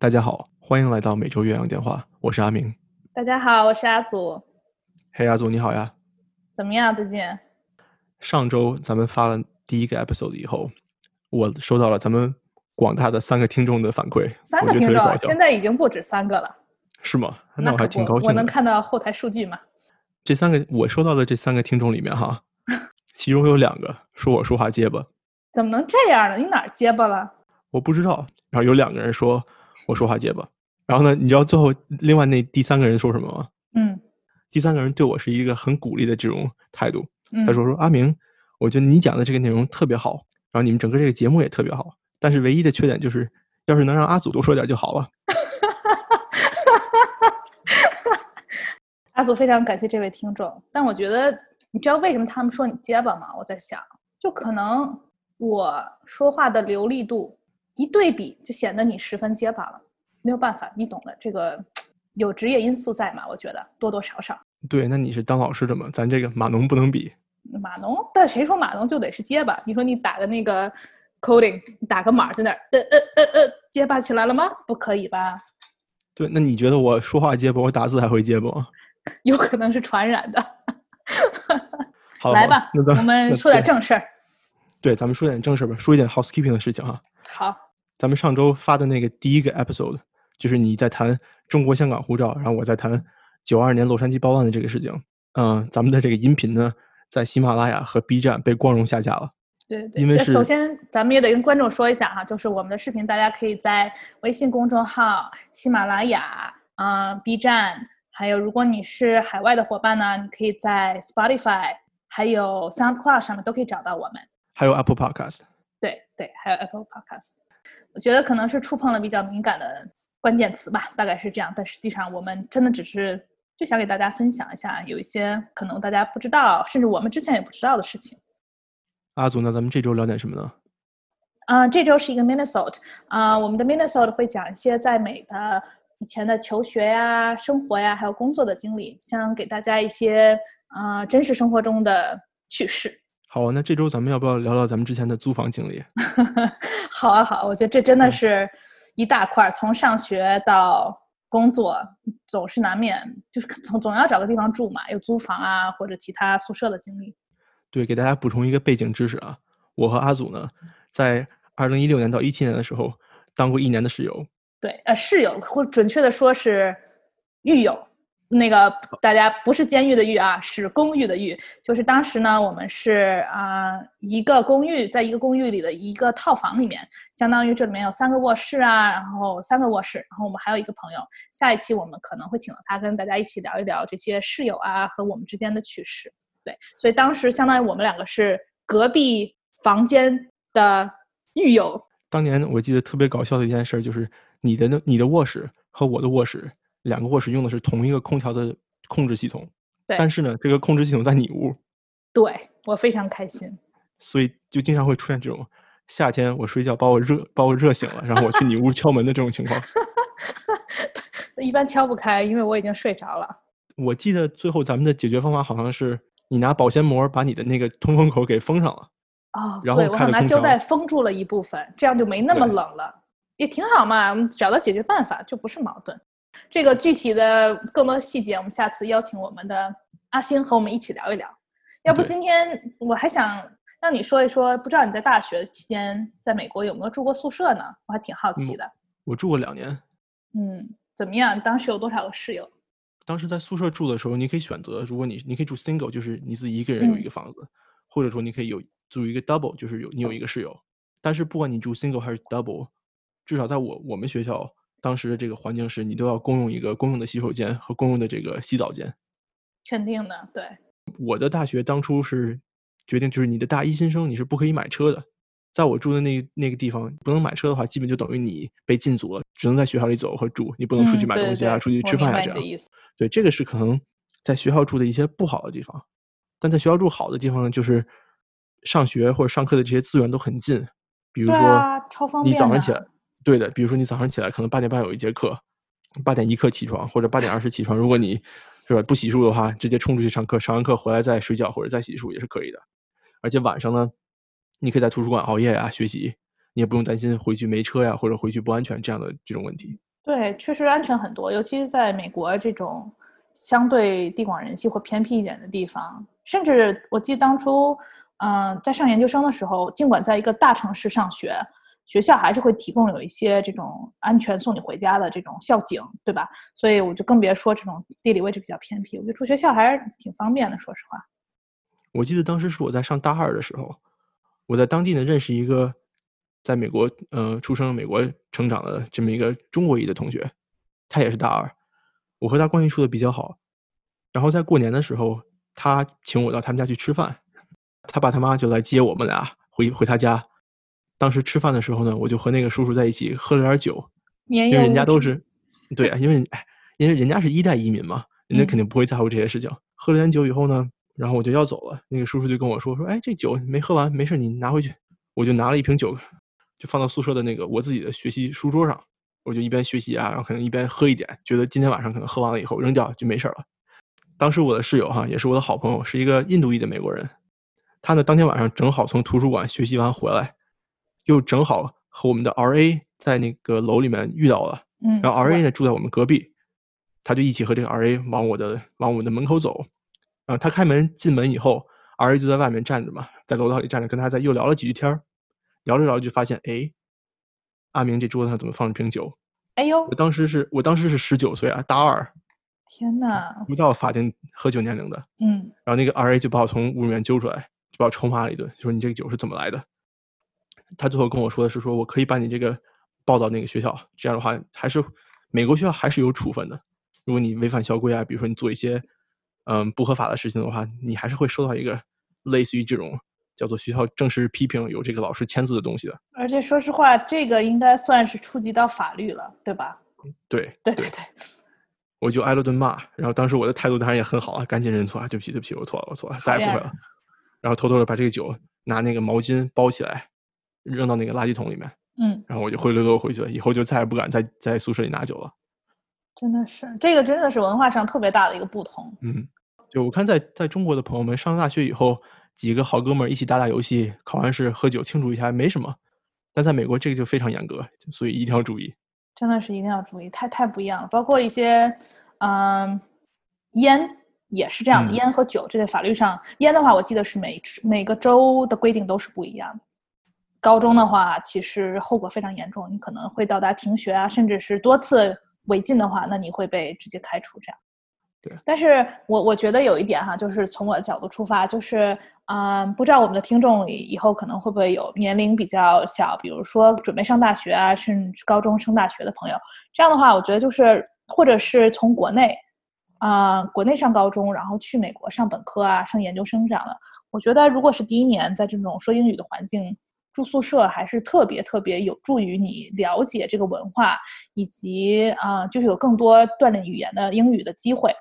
大家好，欢迎来到每周岳阳电话，我是阿明。大家好，我是阿祖。嘿，阿祖你好呀，怎么样最近？上周咱们发了第一个 episode 以后，我收到了咱们广大的三个听众的反馈，三个听众，现在已经不止三个了。是吗？那我还挺高兴。我能看到后台数据吗？这三个我收到的这三个听众里面哈，其中有两个说我说话结巴。怎么能这样呢？你哪儿结巴了？我不知道。然后有两个人说我说话结巴。然后呢，你知道最后另外那第三个人说什么吗？嗯。第三个人对我是一个很鼓励的这种态度。他说说阿明，我觉得你讲的这个内容特别好，然后你们整个这个节目也特别好，但是唯一的缺点就是，要是能让阿祖多说点就好了。阿祖非常感谢这位听众，但我觉得你知道为什么他们说你结巴吗？我在想，就可能我说话的流利度一对比，就显得你十分结巴了。没有办法，你懂的，这个有职业因素在嘛？我觉得多多少少。对，那你是当老师的嘛？咱这个码农不能比。码农，但谁说码农就得是结巴？你说你打个那个 coding，打个码在那儿，呃呃呃呃，结巴起来了吗？不可以吧？对，那你觉得我说话结巴，我打字还会结巴吗？有可能是传染的。好，来吧，我们说点正事儿。对，咱们说点正事儿吧，说一点 housekeeping 的事情哈。好。咱们上周发的那个第一个 episode，就是你在谈中国香港护照，然后我在谈九二年洛杉矶报案的这个事情。嗯，咱们的这个音频呢，在喜马拉雅和 B 站被光荣下架了。对对。因为首先咱们也得跟观众说一下哈，就是我们的视频大家可以在微信公众号、喜马拉雅、啊 B 站。还有，如果你是海外的伙伴呢，你可以在 Spotify、还有 SoundCloud 上面都可以找到我们。还有 Apple Podcast。对对，还有 Apple Podcast。我觉得可能是触碰了比较敏感的关键词吧，大概是这样。但实际上，我们真的只是就想给大家分享一下，有一些可能大家不知道，甚至我们之前也不知道的事情。阿祖，那咱们这周聊点什么呢？啊，这周是一个 Minnesota，啊，我们的 Minnesota 会讲一些在美的。以前的求学呀、生活呀，还有工作的经历，想给大家一些呃真实生活中的趣事。好，那这周咱们要不要聊聊咱们之前的租房经历？好啊，好，我觉得这真的是一大块，从上学到工作，总是难免就是总总要找个地方住嘛，有租房啊或者其他宿舍的经历。对，给大家补充一个背景知识啊，我和阿祖呢，在二零一六年到一七年的时候当过一年的室友。对，呃，室友，或准确的说是狱友，那个大家不是监狱的狱啊，是公寓的狱。就是当时呢，我们是啊一个公寓，在一个公寓里的一个套房里面，相当于这里面有三个卧室啊，然后三个卧室，然后我们还有一个朋友。下一期我们可能会请到他跟大家一起聊一聊这些室友啊和我们之间的趣事。对，所以当时相当于我们两个是隔壁房间的狱友。当年我记得特别搞笑的一件事就是。你的那你的卧室和我的卧室，两个卧室用的是同一个空调的控制系统，对。但是呢，这个控制系统在你屋，对我非常开心。所以就经常会出现这种夏天我睡觉把我热把我热醒了，然后我去你屋敲门的这种情况。一般敲不开，因为我已经睡着了。我记得最后咱们的解决方法好像是你拿保鲜膜把你的那个通风口给封上了。哦，然后我拿胶带封住了一部分，这样就没那么冷了。也挺好嘛，我们找到解决办法就不是矛盾。这个具体的更多细节，我们下次邀请我们的阿星和我们一起聊一聊。要不今天我还想让你说一说，不知道你在大学期间在美国有没有住过宿舍呢？我还挺好奇的。我住过两年。嗯，怎么样？当时有多少个室友？当时在宿舍住的时候，你可以选择，如果你你可以住 single，就是你自己一个人有一个房子，或者说你可以有住一个 double，就是有你有一个室友。但是不管你住 single 还是 double。至少在我我们学校当时的这个环境是，你都要共用一个公用的洗手间和公用的这个洗澡间。肯定的，对。我的大学当初是决定，就是你的大一新生你是不可以买车的。在我住的那那个地方，不能买车的话，基本就等于你被禁足了，只能在学校里走和住，你不能出去买东西啊，出去吃饭啊这样。对，这个是可能在学校住的一些不好的地方。但在学校住好的地方呢，就是上学或者上课的这些资源都很近，比如说你早上起来。对的，比如说你早上起来可能八点半有一节课，八点一刻起床或者八点二十起床，如果你是吧不洗漱的话，直接冲出去上课，上完课回来再睡觉或者再洗漱也是可以的。而且晚上呢，你可以在图书馆熬夜呀学习，你也不用担心回去没车呀或者回去不安全这样的这种问题。对，确实安全很多，尤其是在美国这种相对地广人稀或偏僻一点的地方，甚至我记得当初，嗯、在上研究生的时候，尽管在一个大城市上学，学校还是会提供有一些这种安全送你回家的这种校警，对吧？所以我就更别说这种地理位置比较偏僻，我觉得住学校还是挺方便的，说实话。我记得当时是我在上大二的时候，我在当地呢认识一个在美国呃出生、美国成长的这么一个中国裔的同学，他也是大二，我和他关系处的比较好。然后在过年的时候，他请我到他们家去吃饭，他爸他妈就来接我们俩回回他家。当时吃饭的时候呢，我就和那个叔叔在一起喝了点酒，因为人家都是，对啊，因为哎，因为人家是一代移民嘛，人家肯定不会在乎这些事情。喝了点酒以后呢，然后我就要走了，那个叔叔就跟我说说，哎，这酒没喝完，没事，你拿回去。我就拿了一瓶酒，就放到宿舍的那个我自己的学习书桌上，我就一边学习啊，然后可能一边喝一点，觉得今天晚上可能喝完了以后扔掉就没事了。当时我的室友哈也是我的好朋友，是一个印度裔的美国人，他呢当天晚上正好从图书馆学习完回来，又正好和我们的 RA 在那个楼里面遇到了，嗯，然后 RA 呢住在我们隔壁，他就一起和这个 RA 往我的往我们的门口走，然后他开门进门以后，RA 就在外面站着嘛，在楼道里站着，跟他在又聊了几句天儿，聊着聊着就发现，哎，阿明这桌子上怎么放着瓶酒？哎呦我，当时是我当时是十九岁啊，大二，天呐，不到法定喝酒年龄的，嗯，然后那个 RA 就把我从屋里面揪出来，就把我臭骂了一顿，说你这个酒是怎么来的？他最后跟我说的是，说我可以把你这个报到那个学校，这样的话还是美国学校还是有处分的。如果你违反校规啊，比如说你做一些嗯不合法的事情的话，你还是会收到一个类似于这种叫做学校正式批评有这个老师签字的东西的。而且说实话，这个应该算是触及到法律了，对吧？对对对对，我就挨了顿骂，然后当时我的态度当然也很好啊，赶紧认错啊，对不起对不起，我错了我错了，再也不会了。然后偷偷的把这个酒拿那个毛巾包起来，扔到那个垃圾桶里面，嗯，然后我就灰溜溜回去了，以后就再也不敢在在宿舍里拿酒了。真的是，这个真的是文化上特别大的一个不同。嗯，就我看在在中国的朋友们上大学以后，几个好哥们儿一起打打游戏，考完试喝酒庆祝一下没什么，但在美国这个就非常严格，所以一定要注意。真的是一定要注意，太太不一样了。包括一些，嗯，烟也是这样的，嗯烟和酒这在法律上，烟的话，我记得是每每个州的规定都是不一样的。高中的话，其实后果非常严重，你可能会到达停学啊，甚至是多次违禁的话，那你会被直接开除这样。对但是我我觉得有一点哈，就是从我的角度出发，就是嗯，不知道我们的听众里以后可能会不会有年龄比较小，比如说准备上大学啊，甚至高中升大学的朋友。这样的话，我觉得就是或者是从国内啊、国内上高中，然后去美国上本科啊，上研究生这样的。我觉得如果是第一年在这种说英语的环境住宿舍，还是特别特别有助于你了解这个文化，以及啊、就是有更多锻炼语言的英语的机会。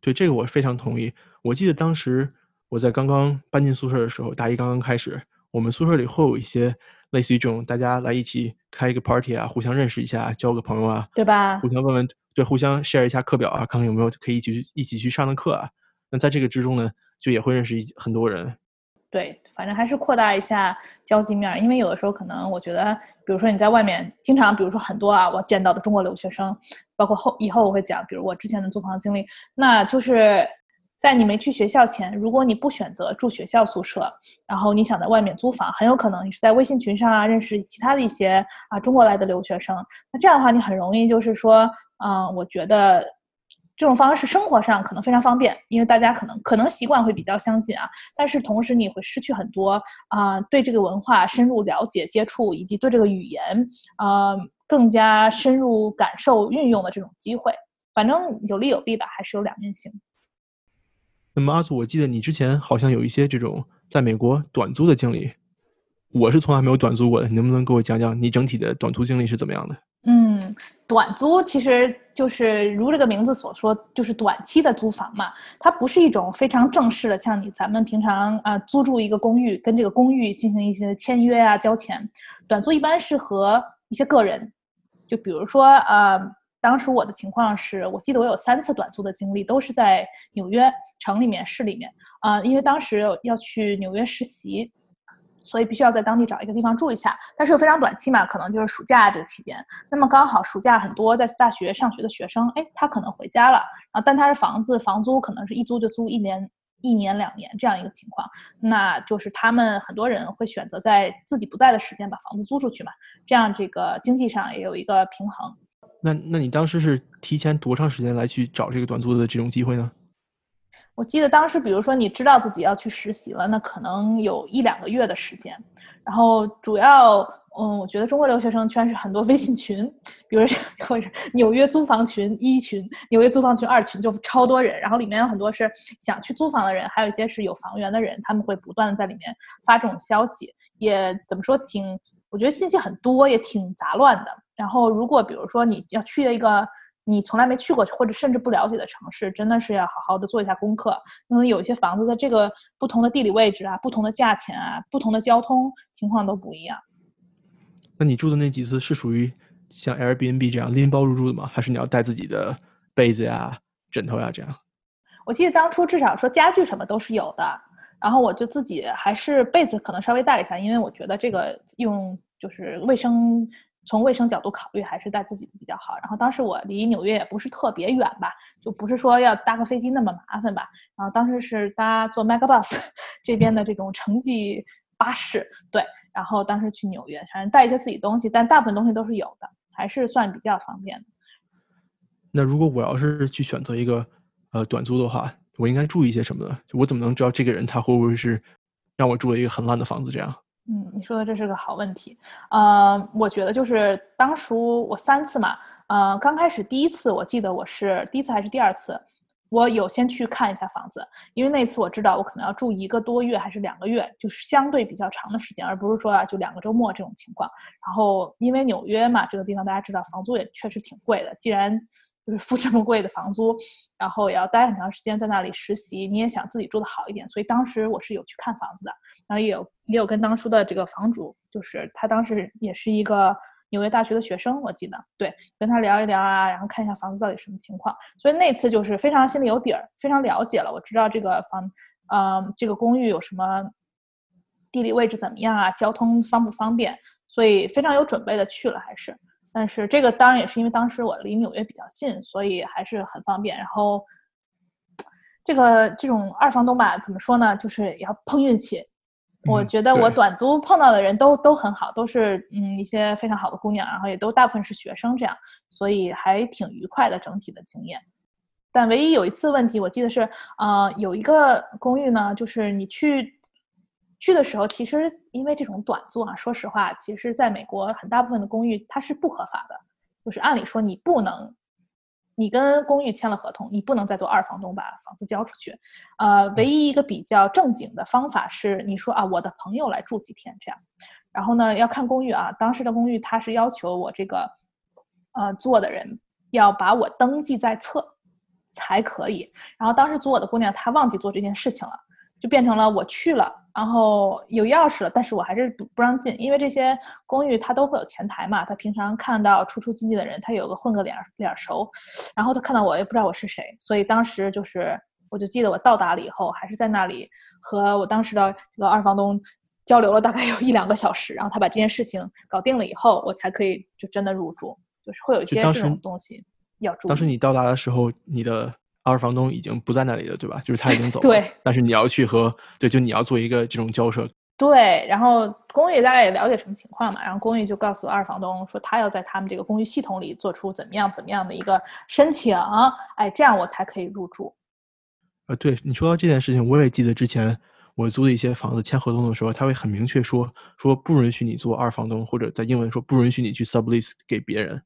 对这个我非常同意。我记得当时我在刚刚搬进宿舍的时候，大一刚刚开始，我们宿舍里会有一些类似于这种大家来一起开一个 party 啊，互相认识一下，交个朋友啊，对吧互？相问问，对，互相 share 一下课表啊，看看有没有可以一起去一起去上的课啊。那在这个之中呢，就也会认识一很多人。对，反正还是扩大一下交际面，因为有的时候可能我觉得，比如说你在外面经常，比如说很多啊，我见到的中国留学生，包括后以后我会讲，比如我之前的租房经历，那就是在你没去学校前，如果你不选择住学校宿舍，然后你想在外面租房，很有可能你是在微信群上啊认识其他的一些啊中国来的留学生，那这样的话你很容易就是说，嗯、我觉得。这种方式生活上可能非常方便，因为大家可能可能习惯会比较相近啊，但是同时你会失去很多啊、对这个文化深入了解、接触，以及对这个语言啊、更加深入感受、运用的这种机会。反正有利有弊吧，还是有两面性。那么阿祖，我记得你之前好像有一些这种在美国短租的经历，我是从来没有短租过的，你能不能给我讲讲你整体的短租经历是怎么样的？嗯，短租其实就是如这个名字所说，就是短期的租房嘛。它不是一种非常正式的，像你咱们平常啊、租住一个公寓，跟这个公寓进行一些签约啊、交钱。短租一般是和一些个人，就比如说呃，当时我的情况是我记得我有三次短租的经历，都是在纽约城里面、市里面啊、因为当时要去纽约实习。所以必须要在当地找一个地方住一下。但是又非常短期嘛，可能就是暑假这个期间。那么刚好暑假很多在大学上学的学生，哎，他可能回家了啊，但他是房子，房租可能是一租就租一年。一年两年这样一个情况，那就是他们很多人会选择在自己不在的时间把房子租出去嘛，这样这个经济上也有一个平衡。那那你当时是提前多长时间来去找这个短租的这种机会呢？我记得当时，比如说你知道自己要去实习了，那可能有一两个月的时间，然后主要。嗯，我觉得中国留学生圈是很多微信群，比如 或者纽约租房群一群，纽约租房群二群就超多人，然后里面有很多是想去租房的人，还有一些是有房源的人，他们会不断的在里面发这种消息，也怎么说挺，我觉得信息很多，也挺杂乱的。然后如果比如说你要去一个你从来没去过或者甚至不了解的城市，真的是要好好的做一下功课，可能有一些房子在这个不同的地理位置啊、不同的价钱啊、不同的交通情况都不一样。那你住的那几次是属于像 Airbnb 这样拎包入住的吗？还是你要带自己的被子呀、枕头呀这样？我记得当初至少说家具什么都是有的，然后我就自己还是被子可能稍微带了一下，因为我觉得这个用就是卫生，从卫生角度考虑还是带自己的比较好。然后当时我离纽约也不是特别远吧，就不是说要搭个飞机那么麻烦吧。然后当时是搭坐 Megabus 这边的这种城际。巴士对，然后当时去纽约，反正带一些自己东西，但大部分东西都是有的，还是算比较方便的。那如果我要是去选择一个呃短租的话，我应该注意些什么呢？我怎么能知道这个人他会不会是让我住了一个很烂的房子这样？嗯，你说的这是个好问题。呃，我觉得就是当初我三次嘛，呃，刚开始第一次我记得我是第一次还是第二次。我有先去看一下房子，因为那次我知道我可能要住一个多月还是两个月，就是相对比较长的时间，而不是说啊就两个周末这种情况。然后因为纽约嘛，这个地方大家知道房租也确实挺贵的，既然就是付这么贵的房租，然后也要待很长时间在那里实习，你也想自己住的好一点，所以当时我是有去看房子的，然后也有也有跟当初的这个房主，就是他当时也是一个。纽约大学的学生，我记得，对，跟他聊一聊啊，然后看一下房子到底什么情况。所以那次就是非常心里有底儿，非常了解了，我知道这个房，嗯，这个公寓有什么地理位置怎么样啊，交通方不方便，所以非常有准备的去了，还是。但是这个当然也是因为当时我离纽约比较近，所以还是很方便。然后这个这种二房东吧，怎么说呢，就是也要碰运气。我觉得我短租碰到的人都都很好，都是嗯一些非常好的姑娘，然后也都大部分是学生这样，所以还挺愉快的整体的经验。但唯一有一次问题，我记得是呃有一个公寓呢，就是你去去的时候，其实因为这种短租啊，说实话，其实在美国很大部分的公寓它是不合法的，就是按理说你不能。你跟公寓签了合同，你不能再做二房东把房子交出去。呃，唯一一个比较正经的方法是，你说啊，我的朋友来住几天这样。然后呢，要看公寓啊，当时的公寓它是要求我这个，呃，做的人要把我登记在册才可以。然后当时租我的姑娘她忘记做这件事情了。就变成了我去了，然后有钥匙了，但是我还是不不让进，因为这些公寓它都会有前台嘛，他平常看到出出进进的人，他有个混个脸脸熟，然后他看到我也不知道我是谁，所以当时就是我就记得我到达了以后，还是在那里和我当时的这个二房东交流了大概有一两个小时，然后他把这件事情搞定了以后，我才可以就真的入住，就是会有一些这种东西要注意。当时你到达的时候，你的。二房东已经不在那里了，对吧？就是他已经走了。对。但是你要去和对，就你要做一个这种交涉。对。然后公寓大概也了解什么情况嘛？然后公寓就告诉二房东说，他要在他们这个公寓系统里做出怎么样怎么样的一个申请，哎，这样我才可以入住。呃，对你说到这件事情，我也记得之前我租的一些房子签合同的时候，他会很明确说说不允许你做二房东，或者在英文说不允许你去 sublease 给别人。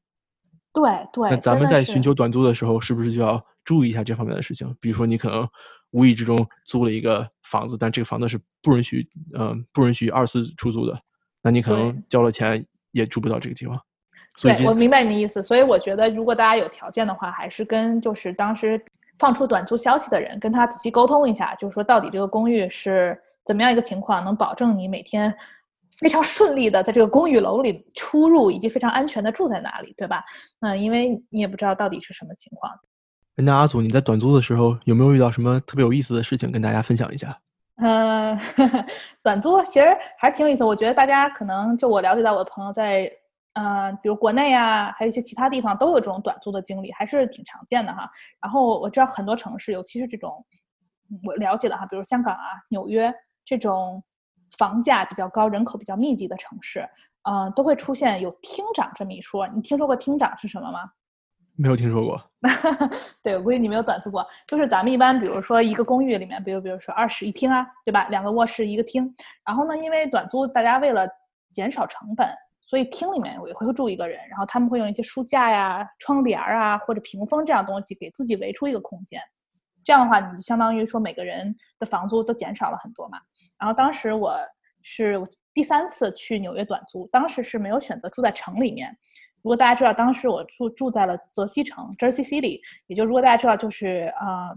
对对。那咱们在寻求短租的时候，是不是就要？注意一下这方面的事情，比如说你可能无意之中租了一个房子，但这个房子是不允许，嗯，不允许二次出租的，那你可能交了钱也住不到这个地方。对，我明白你的意思。所以我觉得，如果大家有条件的话，还是跟就是当时放出短租消息的人跟他仔细沟通一下，就是说到底这个公寓是怎么样一个情况，能保证你每天非常顺利的在这个公寓楼里出入，以及非常安全的住在哪里，对吧？那因为你也不知道到底是什么情况。那阿祖，你在短租的时候有没有遇到什么特别有意思的事情跟大家分享一下？嗯，短租其实还挺有意思。我觉得大家可能就我了解到我的朋友在，呃，比如国内啊，还有一些其他地方都有这种短租的经历，还是挺常见的哈。然后我知道很多城市，尤其是这种我了解的哈，比如香港啊、纽约这种房价比较高、人口比较密集的城市，嗯，都会出现有厅长这么一说。你听说过厅长是什么吗？没有听说过，对我估计你没有短租过。就是咱们一般，比如说一个公寓里面，比如比如说二室一厅啊，对吧？两个卧室一个厅。然后呢，因为短租，大家为了减少成本，所以厅里面也会住一个人。然后他们会用一些书架呀、窗帘啊或者屏风这样东西给自己围出一个空间。这样的话，你就相当于说每个人的房租都减少了很多嘛。然后当时我是第三次去纽约短租，当时是没有选择住在城里面。如果大家知道，当时我住住在了泽西城 （Jersey City），也就如果大家知道，就是呃，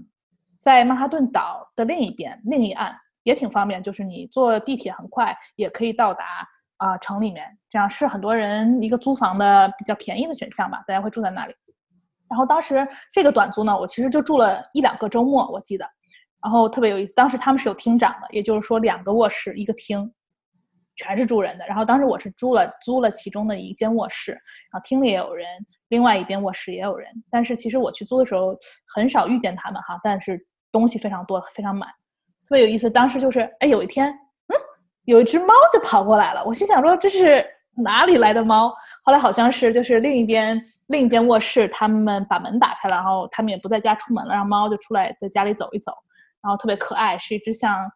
在曼哈顿岛的另一边、另一岸，也挺方便，就是你坐地铁很快也可以到达啊城里面，这样是很多人一个租房的比较便宜的选项吧，大家会住在那里。然后当时这个短租呢，我其实就住了一两个周末，我记得，然后特别有意思。当时他们是有厅长的，也就是说两个卧室一个厅。全是住人的，然后当时我是租了租了其中的一间卧室，然后厅里也有人，另外一边卧室也有人。但是其实我去租的时候很少遇见他们哈，但是东西非常多，非常满，特别有意思。当时就是哎，有一天，嗯，有一只猫就跑过来了，我心想说这是哪里来的猫？后来好像是就是另一边另一间卧室，他们把门打开了，然后他们也不在家出门了，让猫就出来在家里走一走，然后特别可爱，是一只像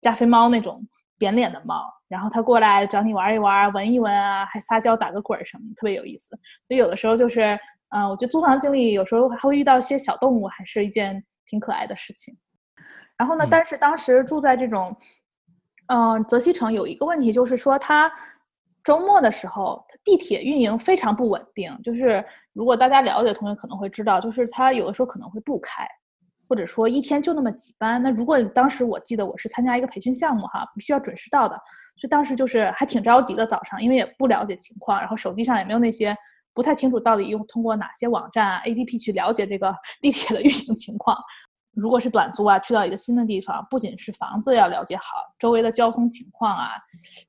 加菲猫那种。扁脸的猫，然后它过来找你玩一玩、闻一闻啊，还撒娇、打个滚什么，特别有意思。所以有的时候就是，嗯，我觉得租房经历有时候还会遇到一些小动物，还是一件挺可爱的事情。然后呢，但是当时住在这种，嗯，泽西城有一个问题，就是说它周末的时候，地铁运营非常不稳定。就是如果大家了解的同学可能会知道，就是它有的时候可能会不开。或者说一天就那么几班，那如果当时我记得我是参加一个培训项目哈，不需要准时到的，所以当时就是还挺着急的早上，因为也不了解情况，然后手机上也没有那些不太清楚到底用通过哪些网站啊 APP 去了解这个 地铁的运营情况。如果是短租啊，去到一个新的地方，不仅是房子要了解好，周围的交通情况啊，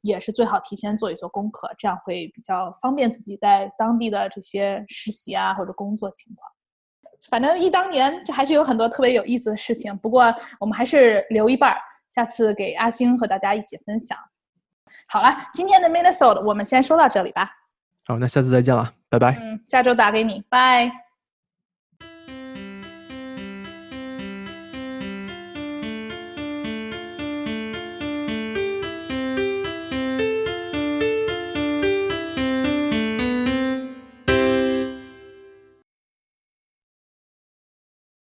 也是最好提前做一做功课，这样会比较方便自己在当地的这些实习啊或者工作情况。反正忆当年，这还是有很多特别有意思的事情。不过我们还是留一半儿，下次给阿星和大家一起分享。好了，今天的 Minnesota 我们先说到这里吧。好，那下次再见了，拜拜。嗯，下周打给你，拜。